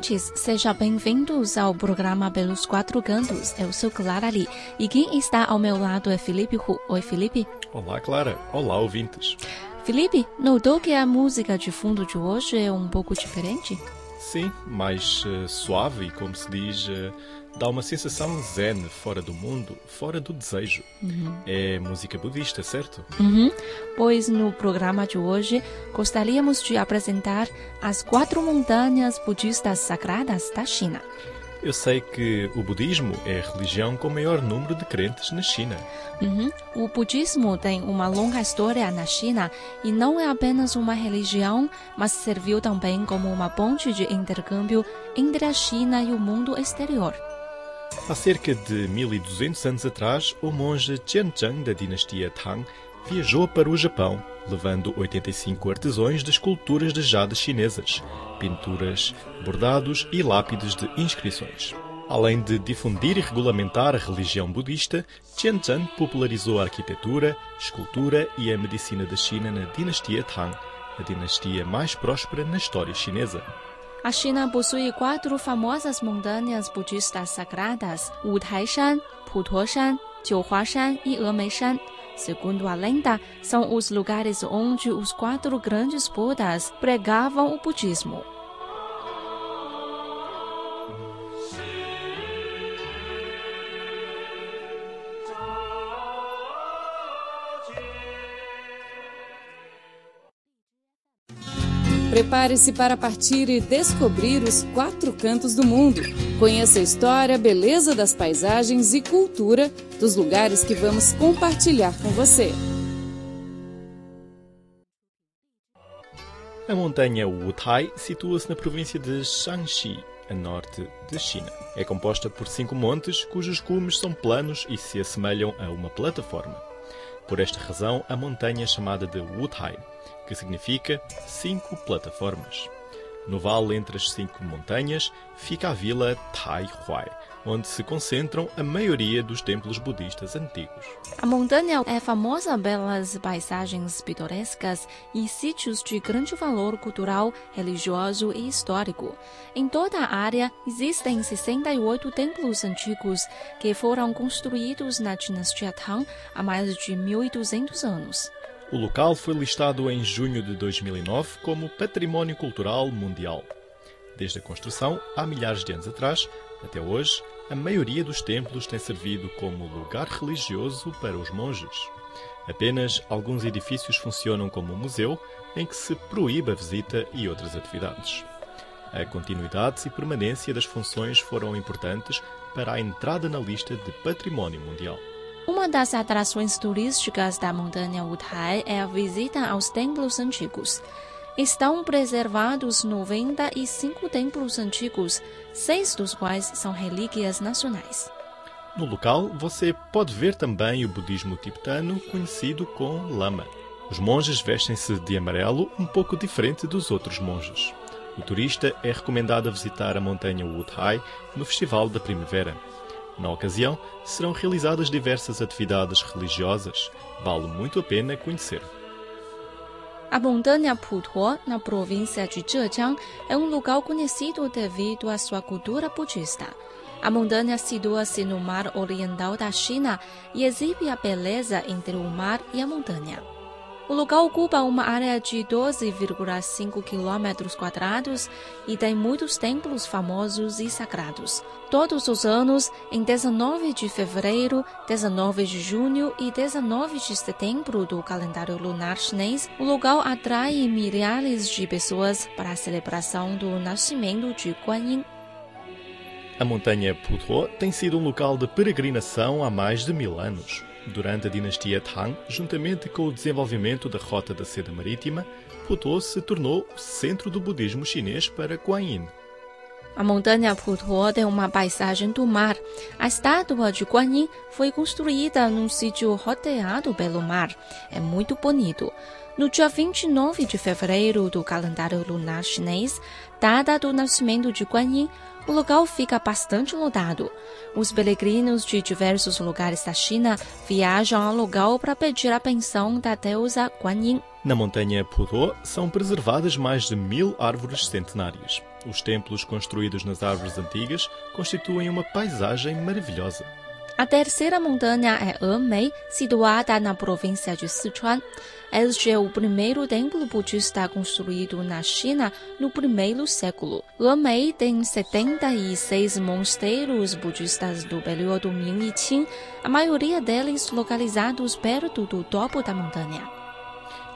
Ouvintes! Sejam bem-vindos ao programa Pelos Quatro Cantos. Eu sou Clara Lee e quem está ao meu lado é Felipe Hu. Oi, Felipe. Olá, Clara. Olá, ouvintes. Felipe, notou que a música de fundo de hoje é um pouco diferente? Sim, mais uh, suave e, como se diz, uh, dá uma sensação zen, fora do mundo, fora do desejo. Uhum. É música budista, certo? Uhum. Pois no programa de hoje gostaríamos de apresentar as quatro montanhas budistas sagradas da China. Eu sei que o budismo é a religião com o maior número de crentes na China. Uhum. O budismo tem uma longa história na China e não é apenas uma religião, mas serviu também como uma ponte de intercâmbio entre a China e o mundo exterior. Há cerca de 1200 anos atrás, o monge Qianzheng da dinastia Tang viajou para o Japão, levando 85 artesões de esculturas de jade chinesas, pinturas, bordados e lápides de inscrições. Além de difundir e regulamentar a religião budista, Qianzheng popularizou a arquitetura, escultura e a medicina da China na dinastia Tang, a dinastia mais próspera na história chinesa. A China possui quatro famosas montanhas budistas sagradas: Wutaishan, Putuoshan, Jiuhuashan e Emeishan. Segundo a lenda, são os lugares onde os quatro grandes Budas pregavam o budismo. Prepare-se para partir e descobrir os quatro cantos do mundo. Conheça a história, beleza das paisagens e cultura dos lugares que vamos compartilhar com você. A montanha Wutai situa-se na província de Shanxi, a norte de China. É composta por cinco montes cujos cumes são planos e se assemelham a uma plataforma. Por esta razão, a montanha é chamada de Wutai, que significa cinco plataformas. No vale entre as cinco montanhas fica a vila Taihuai, onde se concentram a maioria dos templos budistas antigos. A montanha é famosa pelas paisagens pitorescas e sítios de grande valor cultural, religioso e histórico. Em toda a área existem 68 templos antigos que foram construídos na dinastia Tang há mais de 1200 anos. O local foi listado em junho de 2009 como Património Cultural Mundial. Desde a construção, há milhares de anos atrás, até hoje, a maioria dos templos tem servido como lugar religioso para os monges. Apenas alguns edifícios funcionam como um museu, em que se proíbe a visita e outras atividades. A continuidade e permanência das funções foram importantes para a entrada na lista de Património Mundial. Uma das atrações turísticas da montanha Wutai é a visita aos templos antigos. Estão preservados 95 templos antigos, seis dos quais são relíquias nacionais. No local, você pode ver também o budismo tibetano, conhecido como Lama. Os monges vestem-se de amarelo, um pouco diferente dos outros monges. O turista é recomendado a visitar a montanha Wutai no Festival da Primavera. Na ocasião, serão realizadas diversas atividades religiosas. Vale muito a pena conhecer. A montanha Putuo, na província de Zhejiang, é um lugar conhecido devido à sua cultura budista. A montanha situa-se no mar oriental da China e exibe a beleza entre o mar e a montanha. O lugar ocupa uma área de 12,5 km quadrados e tem muitos templos famosos e sagrados. Todos os anos, em 19 de fevereiro, 19 de junho e 19 de setembro do calendário lunar chinês, o lugar atrai milhares de pessoas para a celebração do nascimento de Guan Yin. A montanha Putuo tem sido um local de peregrinação há mais de mil anos. Durante a dinastia Tang, juntamente com o desenvolvimento da rota da seda marítima, Putuo se tornou o centro do budismo chinês para Guanyin. A montanha Putuo tem uma paisagem do mar. A estátua de Guanyin foi construída num sítio rodeado pelo mar. É muito bonito. No dia 29 de fevereiro do calendário lunar chinês, data do nascimento de Guanyin, o local fica bastante lotado. Os peregrinos de diversos lugares da China viajam ao local para pedir a pensão da deusa Guanyin. Na montanha Pudô são preservadas mais de mil árvores centenárias. Os templos construídos nas árvores antigas constituem uma paisagem maravilhosa. A terceira montanha é Emei, situada na província de Sichuan. Este é o primeiro templo budista construído na China no primeiro século. Emei tem 76 mosteiros budistas do período Ming e Qing, a maioria deles localizados perto do topo da montanha.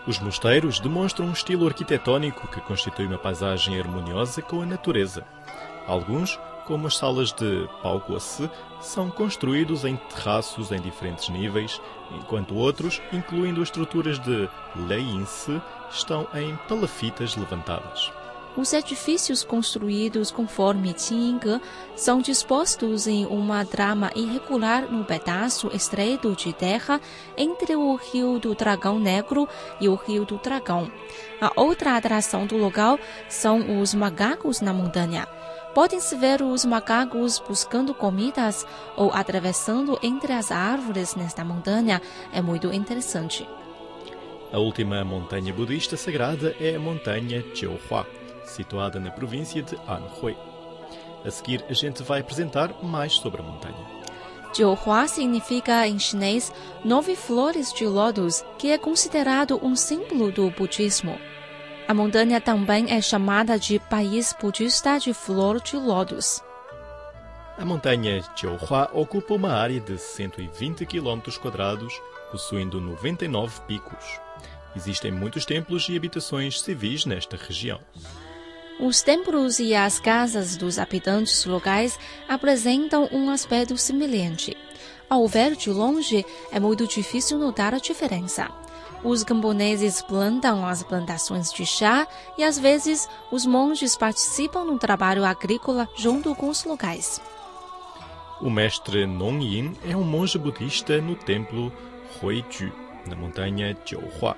Os mosteiros demonstram um estilo arquitetônico que constitui uma paisagem harmoniosa com a natureza. Alguns como as salas de Paucoace, são construídos em terraços em diferentes níveis, enquanto outros, incluindo as estruturas de Leinse, estão em palafitas levantadas. Os edifícios construídos conforme Qingge são dispostos em uma trama irregular no pedaço estreito de terra entre o Rio do Dragão Negro e o Rio do Dragão. A outra atração do local são os macacos na montanha. Podem-se ver os macacos buscando comidas ou atravessando entre as árvores nesta montanha. É muito interessante. A última montanha budista sagrada é a montanha Jiuhua, situada na província de Anhui. A seguir, a gente vai apresentar mais sobre a montanha. Jiuhua significa em chinês nove flores de lótus, que é considerado um símbolo do budismo. A montanha também é chamada de País Budista de Flor de Lótus. A montanha Jiuhua ocupa uma área de 120 km quadrados, possuindo 99 picos. Existem muitos templos e habitações civis nesta região. Os templos e as casas dos habitantes locais apresentam um aspecto semelhante. Ao ver de longe, é muito difícil notar a diferença. Os camponeses plantam as plantações de chá e às vezes os monges participam no trabalho agrícola junto com os locais. O mestre Nong Yin é um monge budista no templo Huiju, na montanha Jiuhua.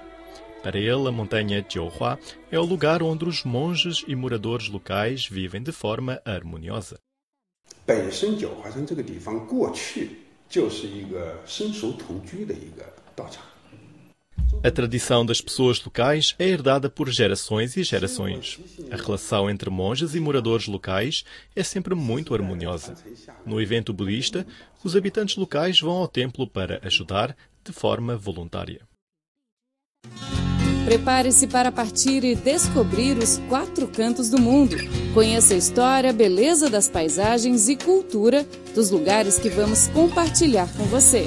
Para ele, a montanha Jiuhua é o lugar onde os monges e moradores locais vivem de forma harmoniosa. 本身九华山这个地方过去就是一个生熟同居的一个道场。 A tradição das pessoas locais é herdada por gerações e gerações. A relação entre monges e moradores locais é sempre muito harmoniosa. No evento budista, os habitantes locais vão ao templo para ajudar de forma voluntária. Prepare-se para partir e descobrir os quatro cantos do mundo. Conheça a história, beleza das paisagens e cultura dos lugares que vamos compartilhar com você.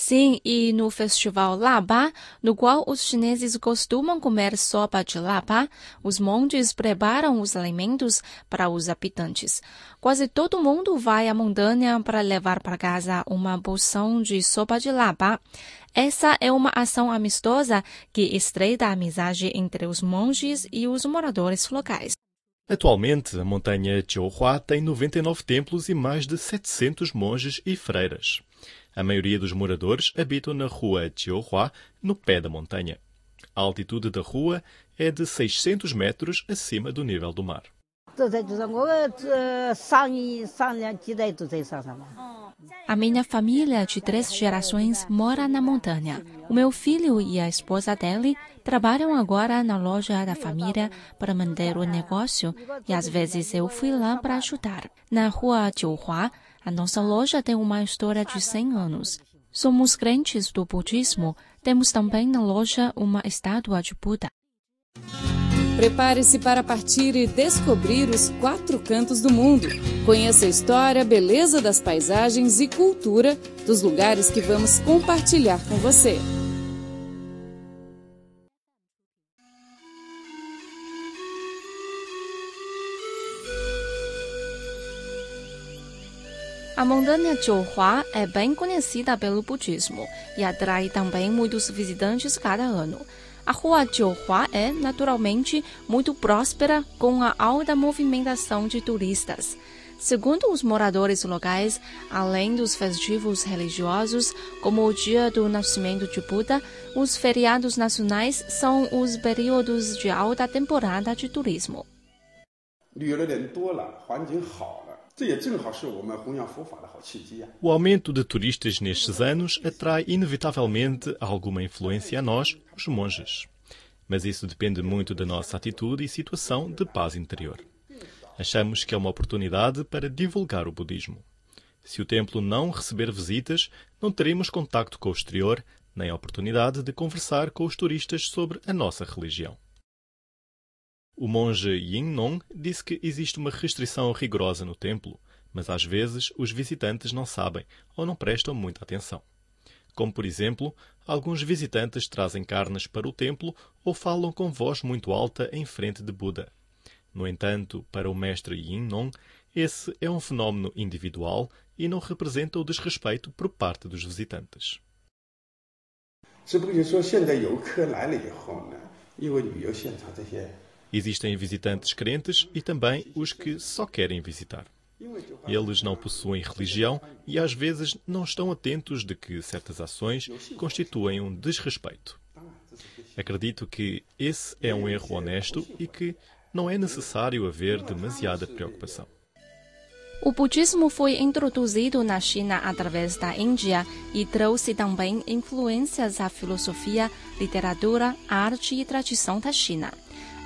Sim, e no festival Laba, no qual os chineses costumam comer sopa de laba, os monges preparam os alimentos para os habitantes. Quase todo mundo vai à montanha para levar para casa uma porção de sopa de laba. Essa é uma ação amistosa que estreita a amizade entre os monges e os moradores locais. Atualmente, a montanha Jiuhua tem 99 templos e mais de 700 monges e freiras. A maioria dos moradores habitam na rua Jiuhua, no pé da montanha. A altitude da rua é de 600 metros acima do nível do mar. A minha família de três gerações mora na montanha. O meu filho e a esposa dele trabalham agora na loja da família para manter o negócio e às vezes eu fui lá para ajudar. Na rua Jiuhua, a nossa loja tem uma história de 100 anos. Somos crentes do budismo. Temos também na loja uma estátua de Buda. Prepare-se para partir e descobrir os quatro cantos do mundo. Conheça a história, beleza das paisagens e cultura dos lugares que vamos compartilhar com você. A montanha Jiuhua é bem conhecida pelo budismo e atrai também muitos visitantes cada ano. A rua Jiuhua é, naturalmente, muito próspera, com a alta movimentação de turistas. Segundo os moradores locais, além dos festivos religiosos, como o dia do nascimento de Buda, os feriados nacionais são os períodos de alta temporada de turismo. O aumento de turistas nestes anos atrai inevitavelmente alguma influência a nós, os monges. Mas isso depende muito da nossa atitude e situação de paz interior. Achamos que é uma oportunidade para divulgar o budismo. Se o templo não receber visitas, não teremos contacto com o exterior, nem a oportunidade de conversar com os turistas sobre a nossa religião. O monge Yin Nong disse que existe uma restrição rigorosa no templo, mas às vezes os visitantes não sabem ou não prestam muita atenção. Como, por exemplo, alguns visitantes trazem carnes para o templo ou falam com voz muito alta em frente de Buda. No entanto, para o mestre Yin Nong, esse é um fenómeno individual e não representa o desrespeito por parte dos visitantes. Existem visitantes crentes e também os que só querem visitar. Eles não possuem religião e às vezes não estão atentos de que certas ações constituem um desrespeito. Acredito que esse é um erro honesto e que não é necessário haver demasiada preocupação. O budismo foi introduzido na China através da Índia e trouxe também influências à filosofia, literatura, arte e tradição da China.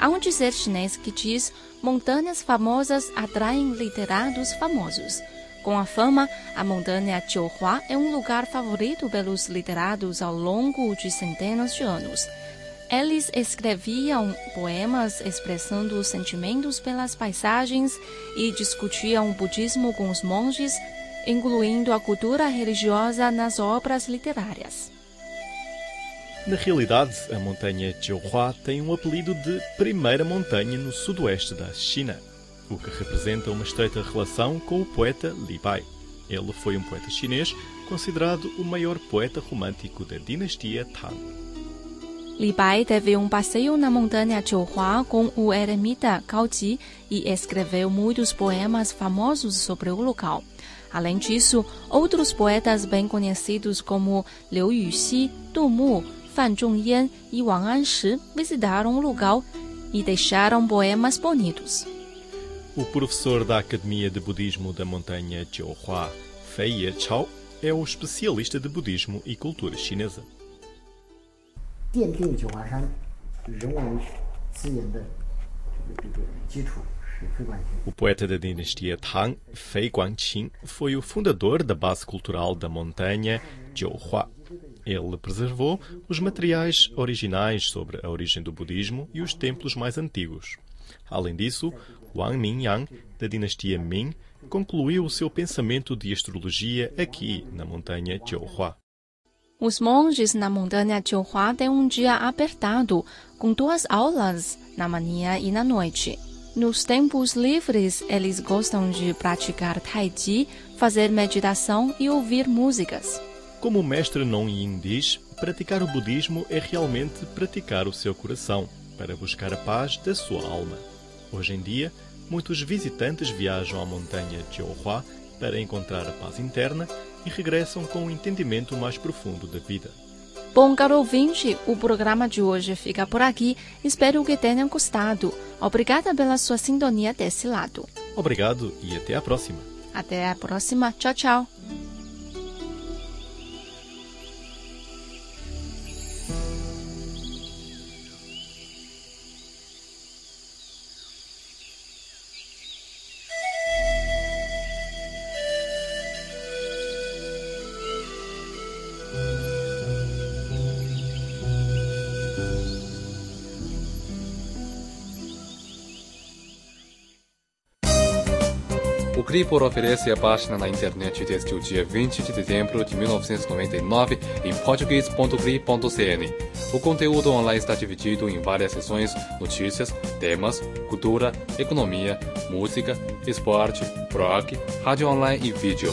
Há um dizer chinês que diz: montanhas famosas atraem literatos famosos. Com a fama, a montanha Jiuhua é um lugar favorito pelos literatos ao longo de centenas de anos. Eles escreviam poemas expressando os sentimentos pelas paisagens e discutiam o budismo com os monges, incluindo a cultura religiosa nas obras literárias. Na realidade, a montanha Jiuhua tem um apelido de Primeira Montanha no sudoeste da China, o que representa uma estreita relação com o poeta Li Bai. Ele foi um poeta chinês considerado o maior poeta romântico da dinastia Tang. Li Bai teve um passeio na montanha Jiuhua com o eremita Ji e escreveu muitos poemas famosos sobre o local. Além disso, outros poetas bem conhecidos como Liu Yuxi, Du Mu, Fan Zhongyan e Wang Anshi visitaram o lugar e deixaram poemas bonitos. O professor da Academia de Budismo da Montanha Jiuhua, Fei Ye Chao, é o especialista de budismo e cultura chinesa. O poeta da dinastia Tang, Fei Guangqing, foi o fundador da base cultural da montanha Jiuhua ele preservou os materiais originais sobre a origem do budismo e os templos mais antigos. Além disso, Wang Mingyang, da dinastia Ming, concluiu o seu pensamento de astrologia aqui na montanha Jiuhua. Os monges na montanha Jiuhua têm um dia apertado, com duas aulas na manhã e na noite. Nos tempos livres, eles gostam de praticar tai chi, fazer meditação e ouvir músicas. Como o mestre Non Yin diz, praticar o budismo é realmente praticar o seu coração, para buscar a paz da sua alma. Hoje em dia, muitos visitantes viajam à montanha Jiuhua para encontrar a paz interna e regressam com um entendimento mais profundo da vida. Bom, caro ouvinte, o programa de hoje fica por aqui. Espero que tenham gostado. Obrigada pela sua sintonia desse lado. Obrigado e até a próxima. Até a próxima. Tchau, tchau. O Cripor oferece a página na internet desde o dia 20 de dezembro de 1999 em português.cri.cn. O conteúdo online está dividido em várias seções, notícias, temas, cultura, economia, música, esporte, blog, rádio online e vídeo.